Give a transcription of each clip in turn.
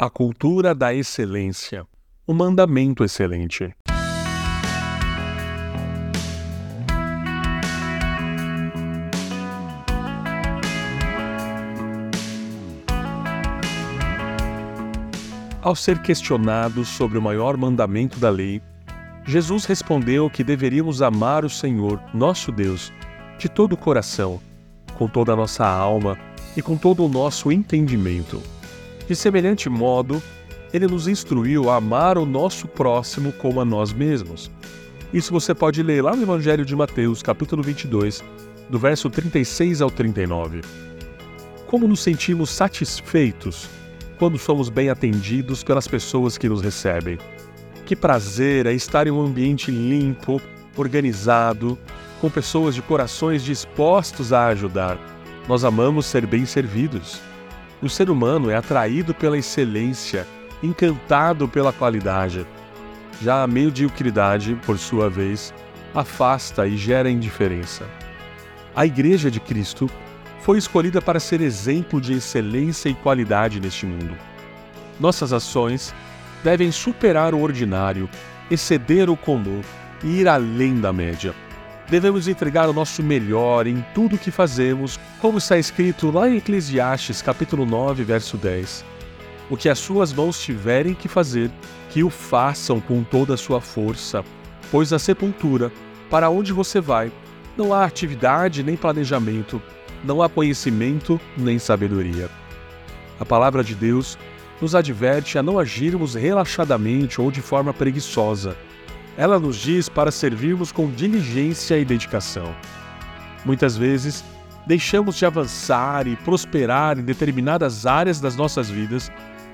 A cultura da excelência. Um mandamento excelente. Ao ser questionado sobre o maior mandamento da lei, Jesus respondeu que deveríamos amar o Senhor, nosso Deus, de todo o coração, com toda a nossa alma e com todo o nosso entendimento. De semelhante modo, ele nos instruiu a amar o nosso próximo como a nós mesmos. Isso você pode ler lá no Evangelho de Mateus, capítulo 22, do verso 36 ao 39. Como nos sentimos satisfeitos quando somos bem atendidos pelas pessoas que nos recebem. Que prazer é estar em um ambiente limpo, organizado, com pessoas de corações dispostos a ajudar. Nós amamos ser bem servidos. O ser humano é atraído pela excelência, encantado pela qualidade. Já a mediocridade, por sua vez, afasta e gera indiferença. A Igreja de Cristo foi escolhida para ser exemplo de excelência e qualidade neste mundo. Nossas ações devem superar o ordinário, exceder o comum e ir além da média devemos entregar o nosso melhor em tudo o que fazemos, como está escrito lá em Eclesiastes, capítulo 9, verso 10. O que as suas mãos tiverem que fazer, que o façam com toda a sua força, pois a sepultura, para onde você vai, não há atividade nem planejamento, não há conhecimento nem sabedoria. A palavra de Deus nos adverte a não agirmos relaxadamente ou de forma preguiçosa, ela nos diz para servirmos com diligência e dedicação. Muitas vezes, deixamos de avançar e prosperar em determinadas áreas das nossas vidas,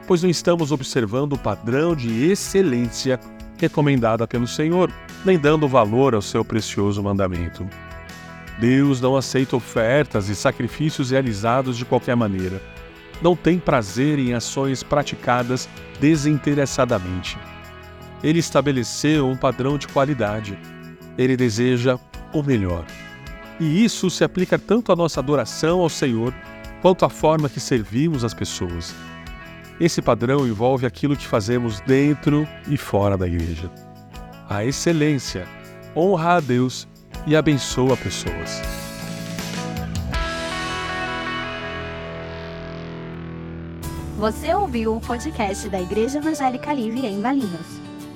pois não estamos observando o padrão de excelência recomendada pelo Senhor, nem dando valor ao seu precioso mandamento. Deus não aceita ofertas e sacrifícios realizados de qualquer maneira. Não tem prazer em ações praticadas desinteressadamente. Ele estabeleceu um padrão de qualidade. Ele deseja o melhor. E isso se aplica tanto à nossa adoração ao Senhor quanto à forma que servimos as pessoas. Esse padrão envolve aquilo que fazemos dentro e fora da igreja. A excelência honra a Deus e abençoa pessoas. Você ouviu o podcast da Igreja Evangélica Livre em Valinhos